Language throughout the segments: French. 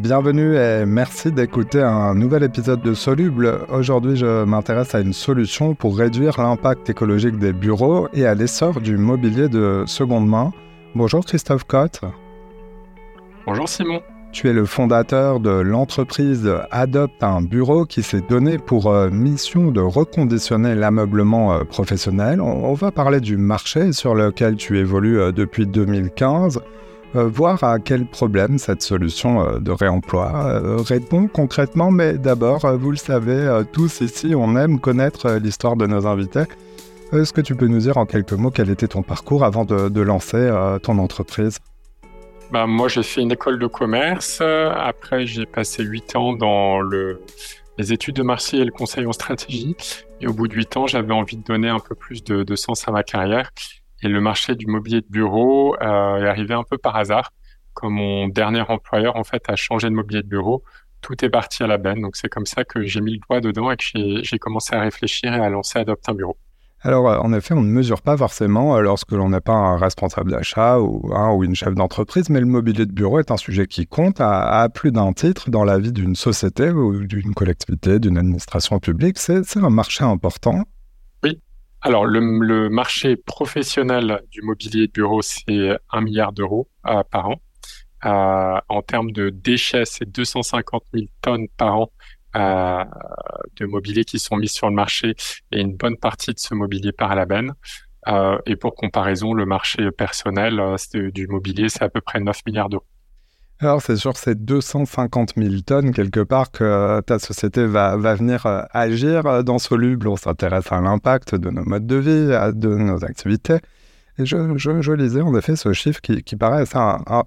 Bienvenue et merci d'écouter un nouvel épisode de Soluble. Aujourd'hui, je m'intéresse à une solution pour réduire l'impact écologique des bureaux et à l'essor du mobilier de seconde main. Bonjour Christophe Cotte. Bonjour Simon. Tu es le fondateur de l'entreprise Adopte un bureau qui s'est donné pour euh, mission de reconditionner l'ameublement euh, professionnel. On va parler du marché sur lequel tu évolues euh, depuis 2015. Euh, voir à quel problème cette solution euh, de réemploi euh, répond concrètement. Mais d'abord, vous le savez, tous ici, on aime connaître l'histoire de nos invités. Est-ce que tu peux nous dire en quelques mots quel était ton parcours avant de, lancer ton entreprise? Bah, Moi, j'ai fait une école de commerce. Après, j'ai passé 8 ans dans le, les études de marché et le conseil en stratégie. Et au bout de 8 ans, j'avais envie de donner un peu plus de sens à ma carrière. Et le marché du mobilier de bureau euh, est arrivé un peu par hasard. Comme mon dernier employeur, en fait, a changé de mobilier de bureau, tout est parti à la benne. Donc, c'est comme ça que j'ai mis le doigt dedans et que j'ai commencé à réfléchir et à lancer Adopte un bureau. Alors, euh, en effet, on ne mesure pas forcément euh, lorsque l'on n'est pas un responsable d'achat ou, ou une chef d'entreprise, mais le mobilier de bureau est un sujet qui compte à plus d'un titre dans la vie d'une société ou d'une collectivité, d'une administration publique. C'est un marché important alors, le, marché professionnel du mobilier de bureau, c'est un milliard d'euros euh, par an. Euh, en termes de déchets, c'est 250 000 tonnes par an euh, de mobilier qui sont mis sur le marché et une bonne partie de ce mobilier part à la benne. et pour comparaison, le marché personnel du mobilier, c'est à peu près 9 milliards d'euros. Alors, c'est sur ces 250 000 tonnes, quelque part, que euh, ta société va, va venir euh, agir euh, dans Soluble. On s'intéresse à l'impact de nos modes de vie, de nos activités. Et je, je, lisais en effet ce chiffre qui, qui paraît assez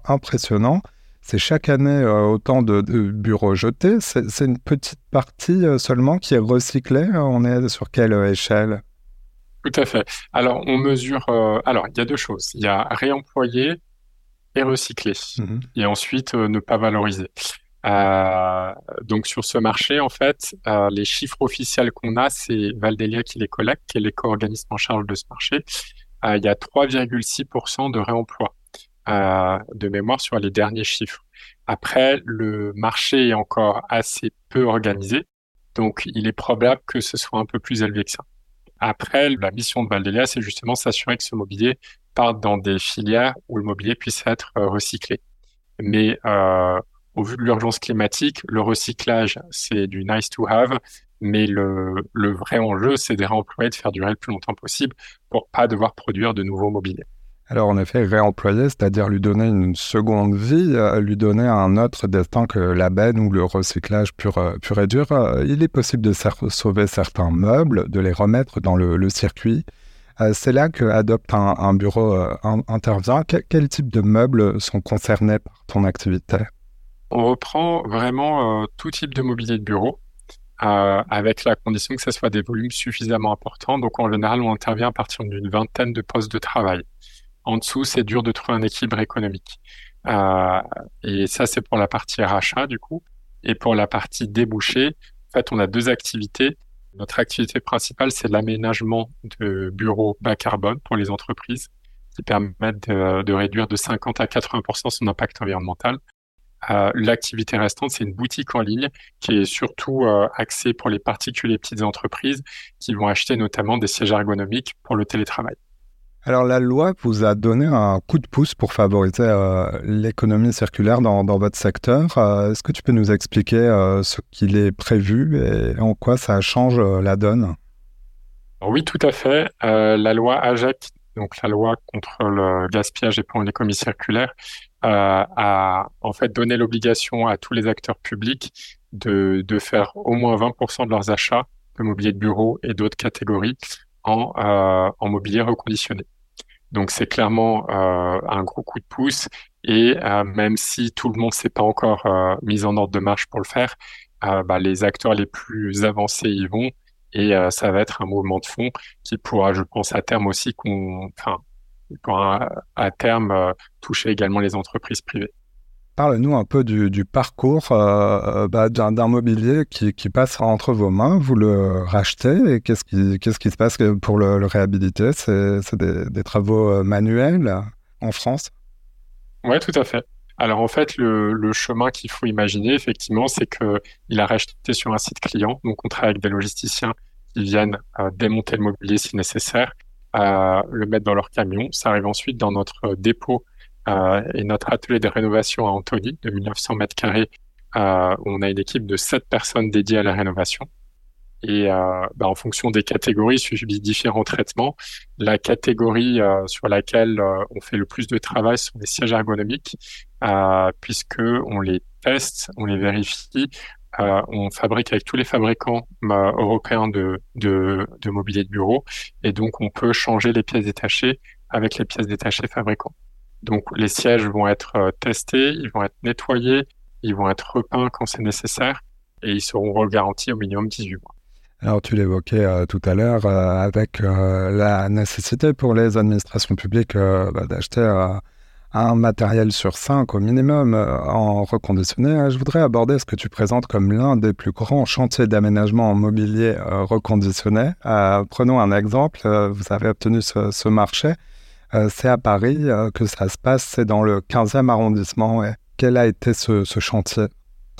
impressionnant. C'est chaque année autant de, bureaux jetés. C'est une petite partie seulement qui est recyclée. On est sur quelle échelle? Tout à fait. Alors, on mesure. alors, il y a deux choses. Il y a réemployer et recycler. Mhm. Et ensuite, euh, ne pas valoriser. Euh, donc sur ce marché, en fait, euh, les chiffres officiels qu'on a, c'est Valdelia qui les collecte, qui est l'éco-organisme en charge de ce marché. il y a 3,6% de réemploi de mémoire sur les derniers chiffres. Après, le marché est encore assez peu organisé, donc il est probable que ce soit un peu plus élevé que ça. Après, la mission de Valdelia, c'est justement s'assurer que ce mobilier partent dans des filières où le mobilier puisse être euh, recyclé. Mais euh, au vu de l'urgence climatique, le recyclage, c'est du nice to have, mais le, le vrai enjeu, c'est de réemployer, de faire durer le plus longtemps possible pour pas devoir produire de nouveaux mobiliers. Alors en effet, réemployer, c'est-à-dire lui donner une seconde vie, euh, lui donner un autre destin que la benne ou le recyclage pur, pur et dur. il est possible de sauver certains meubles, de les remettre dans le, circuit. Euh, c'est là que Adopte un, bureau euh, intervient. Quel, type de meubles sont concernés par ton activité? On reprend vraiment euh, tout type de mobilier de bureau. avec la condition que ce soit des volumes suffisamment importants. Donc en général, on intervient à partir d'une vingtaine de postes de travail. En dessous, c'est dur de trouver un équilibre économique. et ça, c'est pour la partie rachat du coup. Et pour la partie débouchée, en fait, on a deux activités. Notre activité principale, c'est l'aménagement de bureaux bas carbone pour les entreprises qui permettent de, réduire de 50 à 80% son impact environnemental. Euh, l'activité restante, c'est une boutique en ligne qui est surtout euh, axée pour les particuliers petites entreprises qui vont acheter notamment des sièges ergonomiques pour le télétravail. Alors la loi vous a donné un coup de pouce pour favoriser euh, l'économie circulaire dans, votre secteur. Euh, est-ce que tu peux nous expliquer euh, ce qu'il est prévu et en quoi ça change la donne? Oui, tout à fait. la loi AGEC, donc la loi contre le gaspillage et pour une économie circulaire, a en fait donné l'obligation à tous les acteurs publics de, de faire au moins 20% de leurs achats de mobilier de bureau et d'autres catégories en, en mobilier reconditionné. Donc c'est clairement euh, un gros coup de pouce et euh, même si tout le monde s'est pas encore euh, mis en ordre de marche pour le faire, bah, les acteurs les plus avancés y vont et ça va être un mouvement de fond qui pourra, je pense, à terme aussi qu'on, enfin, pourra à terme toucher également les entreprises privées. Parle-nous un peu du, parcours euh, bah, d'un mobilier qui, passe entre vos mains. Vous le rachetez et qu'est-ce qui, se passe pour le, réhabiliter? C'est des, travaux euh, manuels en France? Oui, tout à fait. Alors en fait, le, chemin qu'il faut imaginer, effectivement, c'est qu'il a racheté sur un site client. Donc on travaille avec des logisticiens qui viennent euh, démonter le mobilier si nécessaire, euh, le mettre dans leur camion. Ça arrive ensuite dans notre dépôt euh, et notre atelier de rénovation à Antony de 1900 mètres carrés. Euh, où on a une équipe de 7 personnes dédiées à la rénovation. Et euh, bah, en fonction des catégories, subit différents traitements. La catégorie euh, sur laquelle euh, on fait le plus de travail sont les sièges ergonomiques, euh, puisque on les teste, on les vérifie, euh, on fabrique avec tous les fabricants européens de, de, de, mobilier de bureau, et donc on peut changer les pièces détachées avec les pièces détachées fabricants. Donc les sièges vont être testés, ils vont être nettoyés, ils vont être repeints quand c'est nécessaire, et ils seront garantis au minimum 18 mois. Alors tu l'évoquais euh, tout à l'heure euh, avec euh, la nécessité pour les administrations publiques bah, d'acheter un matériel sur cinq au minimum en reconditionné. Je voudrais aborder ce que tu présentes comme l'un des plus grands chantiers d'aménagement en mobilier reconditionné. prenons un exemple, vous avez obtenu ce, marché. C'est à Paris que ça se passe, c'est dans le 15e arrondissement. quel a été ce chantier?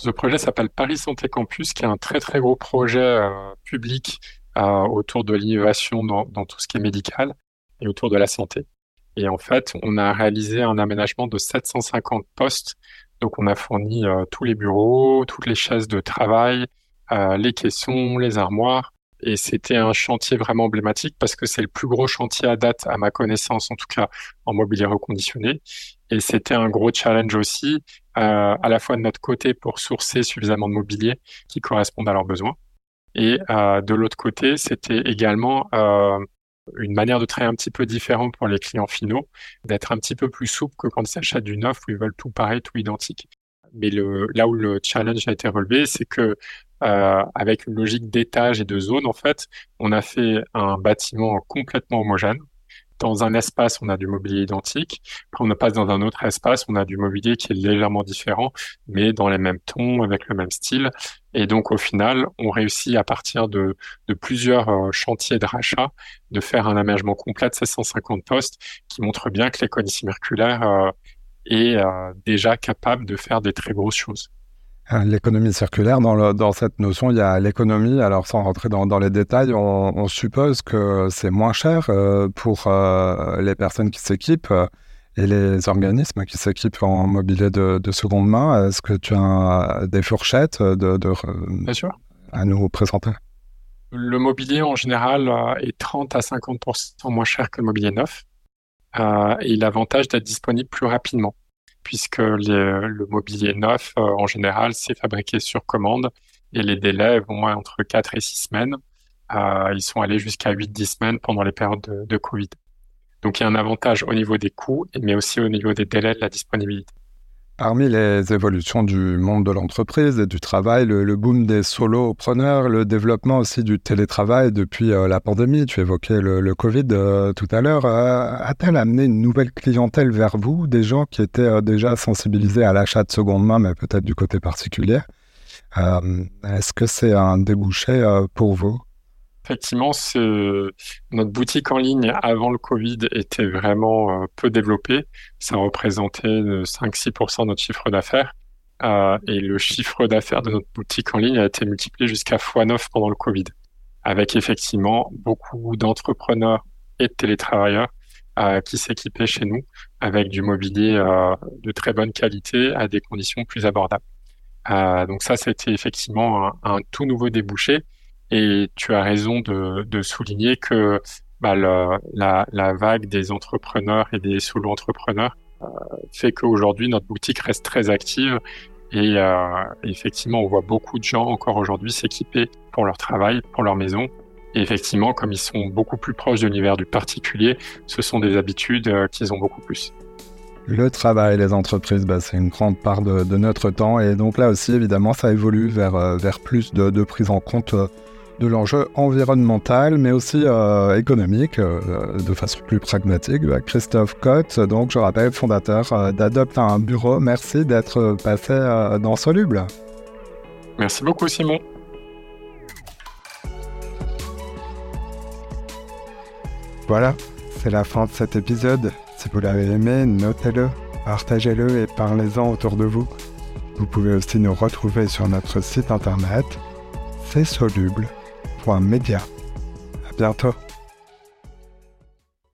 Ce projet s'appelle Paris Santé Campus, qui est un très très gros projet euh, public euh, autour de l'innovation dans, tout ce qui est médical et autour de la santé. Et en fait, on a réalisé un aménagement de 750 postes. Donc, on a fourni euh, tous les bureaux, toutes les chaises de travail, les caissons, les armoires. Et c'était un chantier vraiment emblématique parce que c'est le plus gros chantier à date, à ma connaissance, en tout cas, en mobilier reconditionné. Et c'était un gros challenge aussi, euh, à la fois de notre côté pour sourcer suffisamment de mobilier qui correspondent à leurs besoins. Et euh, de l'autre côté, c'était également euh, une manière de travailler un petit peu différente pour les clients finaux, d'être un petit peu plus souple que quand ils s'achètent du neuf où ils veulent tout pareil, tout identique. Mais le, là où le challenge a été relevé, c'est que euh, avec une logique d'étage et de zone, en fait, on a fait un bâtiment complètement homogène dans un espace, on a du mobilier identique. Quand on passe dans un autre espace, on a du mobilier qui est légèrement différent, mais dans les mêmes tons, avec le même style. Et donc, au final, on réussit à partir de, plusieurs euh, chantiers de rachat de faire un aménagement complet de 750 postes qui montre bien que l'économie circulaire euh, est euh, déjà capable de faire des très grosses choses. Euh, l'économie circulaire, dans, dans, cette notion, il y a l'économie. Alors, sans rentrer dans, dans les détails, on, on, suppose que c'est moins cher euh, pour euh, les personnes qui s'équipent et les organismes qui s'équipent en mobilier de, de seconde main. Est-ce que tu as des fourchettes de, de à nous présenter? Le mobilier, en général, est 30 à 50% moins cher que le mobilier neuf. et l'avantage d'être disponible plus rapidement puisque le mobilier neuf, euh, en général, c'est fabriqué sur commande et les délais vont entre 4 et 6 semaines. Euh, ils sont allés jusqu'à 8-10 semaines pendant les périodes de, de Covid. Donc il y a un avantage au niveau des coûts, mais aussi au niveau des délais de la disponibilité. Parmi les évolutions du monde de l'entreprise et du travail, le, boom des solopreneurs, le développement aussi du télétravail depuis euh, la pandémie, tu évoquais le, Covid euh, tout à l'heure, euh, a-t-elle amené une nouvelle clientèle vers vous, des gens qui étaient déjà sensibilisés à l'achat de seconde main, mais peut-être du côté particulier? Est-ce que c'est un débouché pour vous? Effectivement, notre boutique en ligne avant le Covid était vraiment euh, peu développée. Ça représentait 5-6% de notre chiffre d'affaires. Euh, et le chiffre d'affaires de notre boutique en ligne a été multiplié jusqu'à x9 pendant le Covid, avec effectivement beaucoup d'entrepreneurs et de télétravailleurs euh, qui s'équipaient chez nous avec du mobilier de très bonne qualité à des conditions plus abordables. donc ça, c'était effectivement un tout nouveau débouché et tu as raison de, souligner que bah, la, vague des entrepreneurs et des solo-entrepreneurs euh, fait qu'aujourd'hui, notre boutique reste très active et euh, effectivement, on voit beaucoup de gens encore aujourd'hui s'équiper pour leur travail, pour leur maison. Et effectivement, comme ils sont beaucoup plus proches de l'univers du particulier, ce sont des habitudes euh, qu'ils ont beaucoup plus. Le travail, les entreprises, bah, c'est une grande part de, notre temps. Et donc là aussi, évidemment, ça évolue vers, euh, plus de, prise en compte de l'enjeu environnemental, mais aussi euh, économique, euh, de façon plus pragmatique. Bah, Christophe Cotte, donc je rappelle, fondateur euh, d'Adopte un bureau. Merci d'être passé dans Soluble. Merci beaucoup, Simon. Voilà, c'est la fin de cet épisode. Si vous l'avez aimé, notez-le. partagez-le et parlez-en autour de vous. Vous pouvez aussi nous retrouver sur notre site internet csoluble.media. À bientôt.